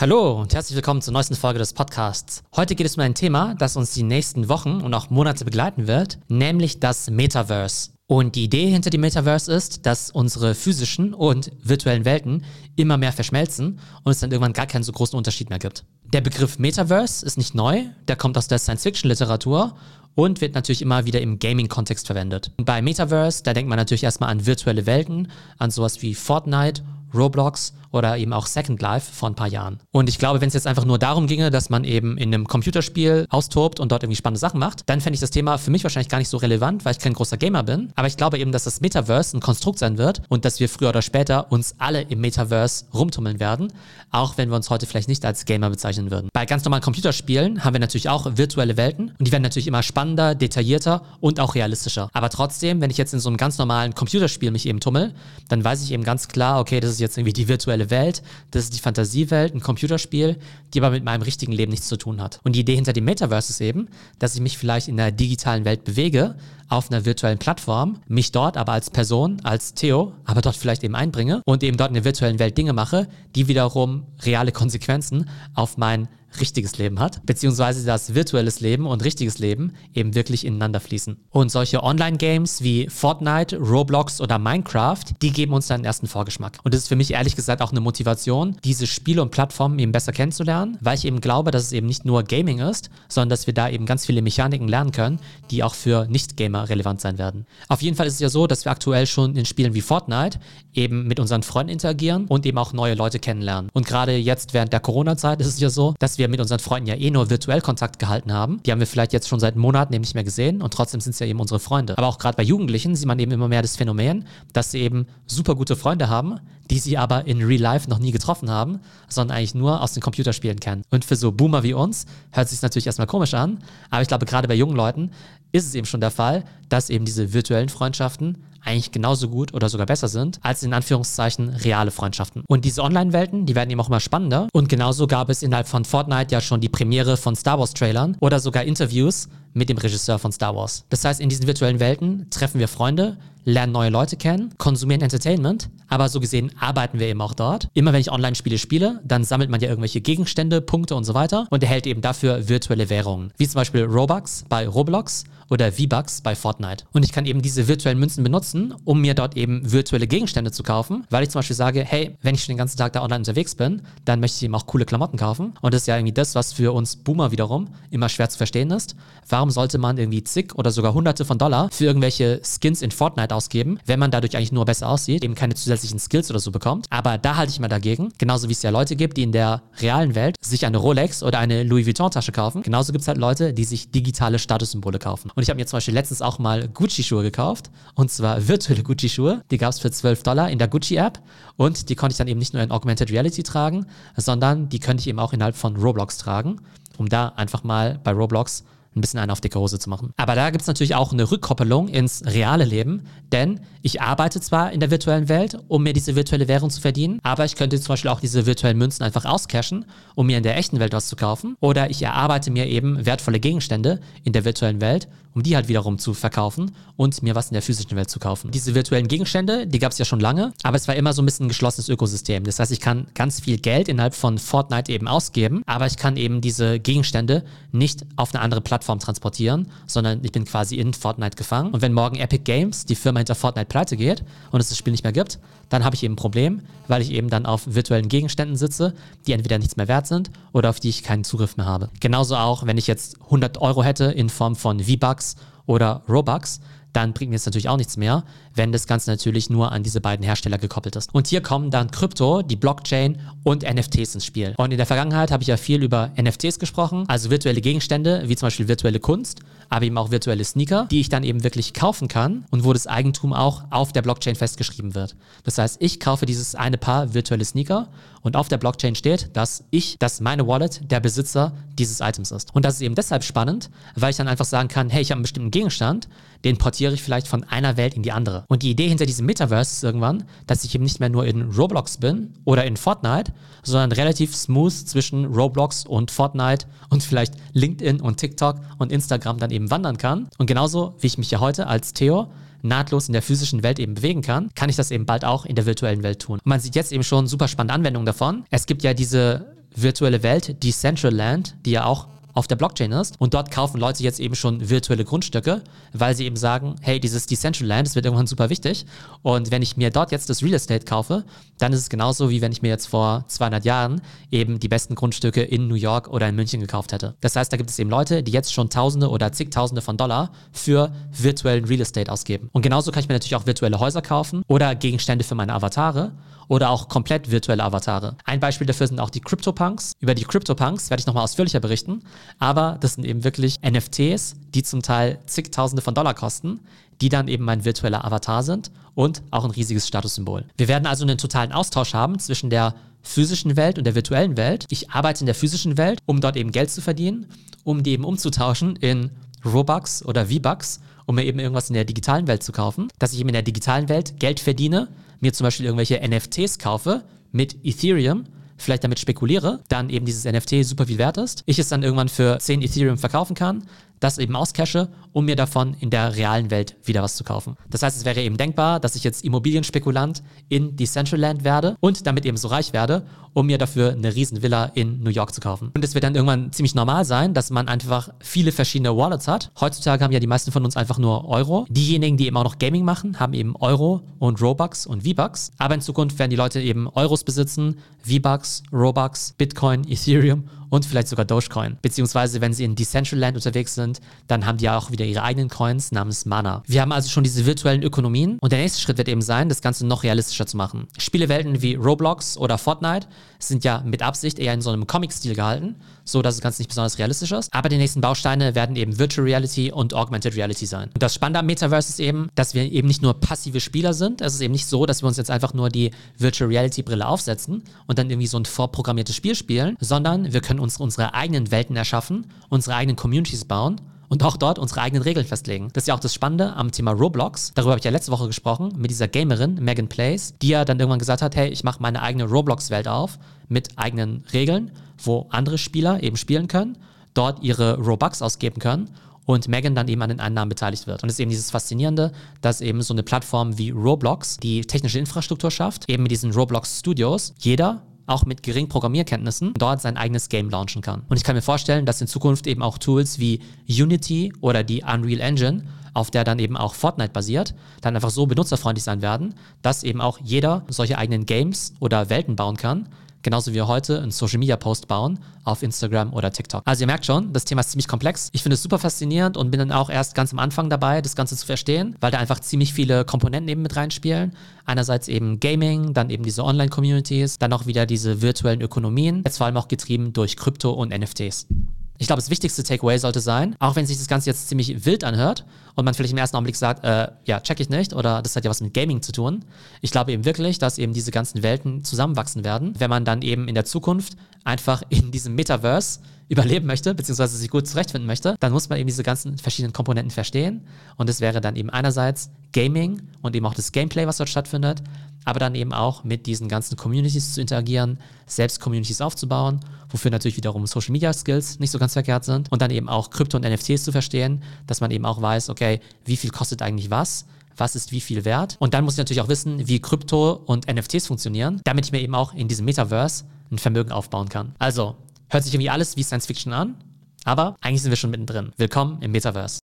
Hallo und herzlich willkommen zur neuesten Folge des Podcasts. Heute geht es um ein Thema, das uns die nächsten Wochen und auch Monate begleiten wird, nämlich das Metaverse. Und die Idee hinter dem Metaverse ist, dass unsere physischen und virtuellen Welten immer mehr verschmelzen und es dann irgendwann gar keinen so großen Unterschied mehr gibt. Der Begriff Metaverse ist nicht neu, der kommt aus der Science-Fiction-Literatur und wird natürlich immer wieder im Gaming-Kontext verwendet. Und bei Metaverse, da denkt man natürlich erstmal an virtuelle Welten, an sowas wie Fortnite, Roblox oder eben auch Second Life vor ein paar Jahren. Und ich glaube, wenn es jetzt einfach nur darum ginge, dass man eben in einem Computerspiel austobt und dort irgendwie spannende Sachen macht, dann fände ich das Thema für mich wahrscheinlich gar nicht so relevant, weil ich kein großer Gamer bin. Aber ich glaube eben, dass das Metaverse ein Konstrukt sein wird und dass wir früher oder später uns alle im Metaverse rumtummeln werden, auch wenn wir uns heute vielleicht nicht als Gamer bezeichnen würden. Bei ganz normalen Computerspielen haben wir natürlich auch virtuelle Welten und die werden natürlich immer spannender, detaillierter und auch realistischer. Aber trotzdem, wenn ich jetzt in so einem ganz normalen Computerspiel mich eben tummel, dann weiß ich eben ganz klar, okay, das ist jetzt irgendwie die virtuelle Welt, das ist die Fantasiewelt, ein Computerspiel, die aber mit meinem richtigen Leben nichts zu tun hat. Und die Idee hinter dem Metaverse ist eben, dass ich mich vielleicht in der digitalen Welt bewege, auf einer virtuellen Plattform, mich dort aber als Person, als Theo, aber dort vielleicht eben einbringe und eben dort in der virtuellen Welt Dinge mache, die wiederum reale Konsequenzen auf mein richtiges Leben hat, beziehungsweise das virtuelles Leben und richtiges Leben eben wirklich ineinander fließen. Und solche Online-Games wie Fortnite, Roblox oder Minecraft, die geben uns einen ersten Vorgeschmack. Und das ist für mich ehrlich gesagt auch eine Motivation, diese Spiele und Plattformen eben besser kennenzulernen, weil ich eben glaube, dass es eben nicht nur Gaming ist, sondern dass wir da eben ganz viele Mechaniken lernen können, die auch für Nicht-Gamer relevant sein werden. Auf jeden Fall ist es ja so, dass wir aktuell schon in Spielen wie Fortnite eben mit unseren Freunden interagieren und eben auch neue Leute kennenlernen. Und gerade jetzt während der Corona-Zeit ist es ja so, dass wir mit unseren Freunden ja eh nur virtuell Kontakt gehalten haben. Die haben wir vielleicht jetzt schon seit Monaten eben nicht mehr gesehen und trotzdem sind es ja eben unsere Freunde. Aber auch gerade bei Jugendlichen sieht man eben immer mehr das Phänomen, dass sie eben super gute Freunde haben, die sie aber in Real Life noch nie getroffen haben, sondern eigentlich nur aus den Computerspielen kennen. Und für so Boomer wie uns hört es sich natürlich erstmal komisch an, aber ich glaube, gerade bei jungen Leuten ist es eben schon der Fall, dass eben diese virtuellen Freundschaften eigentlich genauso gut oder sogar besser sind als in Anführungszeichen reale Freundschaften. Und diese Online-Welten, die werden eben auch immer spannender. Und genauso gab es innerhalb von Fortnite ja schon die Premiere von Star Wars-Trailern oder sogar Interviews mit dem Regisseur von Star Wars. Das heißt, in diesen virtuellen Welten treffen wir Freunde, lernen neue Leute kennen, konsumieren Entertainment, aber so gesehen arbeiten wir eben auch dort. Immer wenn ich Online-Spiele spiele, dann sammelt man ja irgendwelche Gegenstände, Punkte und so weiter und erhält eben dafür virtuelle Währungen, wie zum Beispiel Robux bei Roblox oder V-Bucks bei Fortnite. Und ich kann eben diese virtuellen Münzen benutzen, um mir dort eben virtuelle Gegenstände zu kaufen, weil ich zum Beispiel sage, hey, wenn ich schon den ganzen Tag da online unterwegs bin, dann möchte ich eben auch coole Klamotten kaufen. Und das ist ja irgendwie das, was für uns Boomer wiederum immer schwer zu verstehen ist. Warum sollte man irgendwie zig oder sogar hunderte von Dollar für irgendwelche Skins in Fortnite ausgeben, wenn man dadurch eigentlich nur besser aussieht, eben keine zusätzlichen Skills oder so bekommt. Aber da halte ich mal dagegen. Genauso wie es ja Leute gibt, die in der realen Welt sich eine Rolex oder eine Louis Vuitton Tasche kaufen. Genauso gibt es halt Leute, die sich digitale Statussymbole kaufen. Und ich habe mir zum Beispiel letztens auch mal Gucci-Schuhe gekauft. Und zwar virtuelle Gucci-Schuhe. Die gab es für 12 Dollar in der Gucci-App. Und die konnte ich dann eben nicht nur in Augmented Reality tragen, sondern die könnte ich eben auch innerhalb von Roblox tragen, um da einfach mal bei Roblox ein bisschen einen auf dicke Hose zu machen. Aber da gibt es natürlich auch eine Rückkoppelung ins reale Leben, denn ich arbeite zwar in der virtuellen Welt, um mir diese virtuelle Währung zu verdienen, aber ich könnte zum Beispiel auch diese virtuellen Münzen einfach auscashen, um mir in der echten Welt was zu kaufen. Oder ich erarbeite mir eben wertvolle Gegenstände in der virtuellen Welt, um die halt wiederum zu verkaufen und mir was in der physischen Welt zu kaufen. Diese virtuellen Gegenstände, die gab es ja schon lange, aber es war immer so ein bisschen ein geschlossenes Ökosystem. Das heißt, ich kann ganz viel Geld innerhalb von Fortnite eben ausgeben, aber ich kann eben diese Gegenstände nicht auf eine andere Plattform Plattform transportieren, sondern ich bin quasi in Fortnite gefangen. Und wenn morgen Epic Games, die Firma hinter Fortnite, pleite geht und es das Spiel nicht mehr gibt, dann habe ich eben ein Problem, weil ich eben dann auf virtuellen Gegenständen sitze, die entweder nichts mehr wert sind oder auf die ich keinen Zugriff mehr habe. Genauso auch, wenn ich jetzt 100 Euro hätte in Form von V-Bucks oder Robux, dann bringt mir das natürlich auch nichts mehr, wenn das Ganze natürlich nur an diese beiden Hersteller gekoppelt ist. Und hier kommen dann Krypto, die Blockchain und NFTs ins Spiel. Und in der Vergangenheit habe ich ja viel über NFTs gesprochen, also virtuelle Gegenstände, wie zum Beispiel virtuelle Kunst, aber eben auch virtuelle Sneaker, die ich dann eben wirklich kaufen kann und wo das Eigentum auch auf der Blockchain festgeschrieben wird. Das heißt, ich kaufe dieses eine Paar virtuelle Sneaker und auf der Blockchain steht, dass ich, dass meine Wallet der Besitzer dieses Items ist. Und das ist eben deshalb spannend, weil ich dann einfach sagen kann, hey, ich habe einen bestimmten Gegenstand, den portiere ich vielleicht von einer Welt in die andere. Und die Idee hinter diesem Metaverse ist irgendwann, dass ich eben nicht mehr nur in Roblox bin oder in Fortnite, sondern relativ smooth zwischen Roblox und Fortnite und vielleicht LinkedIn und TikTok und Instagram dann eben wandern kann. Und genauso wie ich mich ja heute als Theo nahtlos in der physischen Welt eben bewegen kann, kann ich das eben bald auch in der virtuellen Welt tun. Und man sieht jetzt eben schon super spannende Anwendungen davon. Es gibt ja diese virtuelle Welt, Decentraland, die ja auch auf der Blockchain ist. Und dort kaufen Leute jetzt eben schon virtuelle Grundstücke, weil sie eben sagen, hey, dieses Decentraland, das wird irgendwann super wichtig. Und wenn ich mir dort jetzt das Real Estate kaufe, dann ist es genauso, wie wenn ich mir jetzt vor 200 Jahren eben die besten Grundstücke in New York oder in München gekauft hätte. Das heißt, da gibt es eben Leute, die jetzt schon Tausende oder zigtausende von Dollar für virtuellen Real Estate ausgeben. Und genauso kann ich mir natürlich auch virtuelle Häuser kaufen oder Gegenstände für meine Avatare oder auch komplett virtuelle Avatare. Ein Beispiel dafür sind auch die CryptoPunks. Über die CryptoPunks werde ich nochmal ausführlicher berichten, aber das sind eben wirklich NFTs, die zum Teil zigtausende von Dollar kosten, die dann eben mein virtueller Avatar sind und auch ein riesiges Statussymbol. Wir werden also einen totalen Austausch haben zwischen der physischen Welt und der virtuellen Welt. Ich arbeite in der physischen Welt, um dort eben Geld zu verdienen, um die eben umzutauschen in Robux oder V-Bucks, um mir eben irgendwas in der digitalen Welt zu kaufen, dass ich eben in der digitalen Welt Geld verdiene, mir zum Beispiel irgendwelche NFTs kaufe mit Ethereum, vielleicht damit spekuliere, dann eben dieses NFT super viel wert ist, ich es dann irgendwann für 10 Ethereum verkaufen kann, das eben auscashe, um mir davon in der realen Welt wieder was zu kaufen. Das heißt, es wäre eben denkbar, dass ich jetzt Immobilienspekulant in Decentraland werde und damit eben so reich werde, um mir dafür eine riesen Villa in New York zu kaufen. Und es wird dann irgendwann ziemlich normal sein, dass man einfach viele verschiedene Wallets hat. Heutzutage haben ja die meisten von uns einfach nur Euro. Diejenigen, die eben auch noch Gaming machen, haben eben Euro und Robux und V-Bucks. Aber in Zukunft werden die Leute eben Euros besitzen, V-Bucks, Robux, Bitcoin, Ethereum und vielleicht sogar Dogecoin. Beziehungsweise, wenn sie in Decentraland unterwegs sind, dann haben die ja auch wieder ihre eigenen Coins namens Mana. Wir haben also schon diese virtuellen Ökonomien und der nächste Schritt wird eben sein, das Ganze noch realistischer zu machen. Spielewelten wie Roblox oder Fortnite sind ja mit Absicht eher in so einem Comic-Stil gehalten, so dass das Ganze nicht besonders realistisch ist. Aber die nächsten Bausteine werden eben Virtual Reality und Augmented Reality sein. Und das Spannende am Metaverse ist eben, dass wir eben nicht nur passive Spieler sind. Es ist eben nicht so, dass wir uns jetzt einfach nur die Virtual Reality Brille aufsetzen und dann irgendwie so ein vorprogrammiertes Spiel spielen, sondern wir können uns unsere eigenen Welten erschaffen, unsere eigenen Communities bauen und auch dort unsere eigenen Regeln festlegen. Das ist ja auch das Spannende am Thema Roblox. Darüber habe ich ja letzte Woche gesprochen mit dieser Gamerin, Megan Place, die ja dann irgendwann gesagt hat, hey, ich mache meine eigene Roblox-Welt auf mit eigenen Regeln, wo andere Spieler eben spielen können, dort ihre Robux ausgeben können und Megan dann eben an den Einnahmen beteiligt wird. Und es ist eben dieses Faszinierende, dass eben so eine Plattform wie Roblox die technische Infrastruktur schafft, eben mit diesen Roblox Studios. Jeder auch mit geringen Programmierkenntnissen dort sein eigenes Game launchen kann. Und ich kann mir vorstellen, dass in Zukunft eben auch Tools wie Unity oder die Unreal Engine auf der dann eben auch Fortnite basiert, dann einfach so benutzerfreundlich sein werden, dass eben auch jeder solche eigenen Games oder Welten bauen kann, genauso wie wir heute einen Social Media Post bauen auf Instagram oder TikTok. Also ihr merkt schon, das Thema ist ziemlich komplex. Ich finde es super faszinierend und bin dann auch erst ganz am Anfang dabei, das Ganze zu verstehen, weil da einfach ziemlich viele Komponenten eben mit reinspielen. Einerseits eben Gaming, dann eben diese Online-Communities, dann auch wieder diese virtuellen Ökonomien, jetzt vor allem auch getrieben durch Krypto und NFTs. Ich glaube, das wichtigste Takeaway sollte sein, auch wenn sich das Ganze jetzt ziemlich wild anhört und man vielleicht im ersten Augenblick sagt, äh, ja, check ich nicht oder das hat ja was mit Gaming zu tun. Ich glaube eben wirklich, dass eben diese ganzen Welten zusammenwachsen werden, wenn man dann eben in der Zukunft einfach in diesem Metaverse überleben möchte, beziehungsweise sich gut zurechtfinden möchte, dann muss man eben diese ganzen verschiedenen Komponenten verstehen. Und das wäre dann eben einerseits Gaming und eben auch das Gameplay, was dort stattfindet, aber dann eben auch mit diesen ganzen Communities zu interagieren, selbst Communities aufzubauen, wofür natürlich wiederum Social Media Skills nicht so ganz verkehrt sind und dann eben auch Krypto und NFTs zu verstehen, dass man eben auch weiß, okay, wie viel kostet eigentlich was? was ist wie viel wert. Und dann muss ich natürlich auch wissen, wie Krypto und NFTs funktionieren, damit ich mir eben auch in diesem Metaverse ein Vermögen aufbauen kann. Also, Hört sich irgendwie alles wie Science Fiction an, aber eigentlich sind wir schon mittendrin. Willkommen im Metaverse.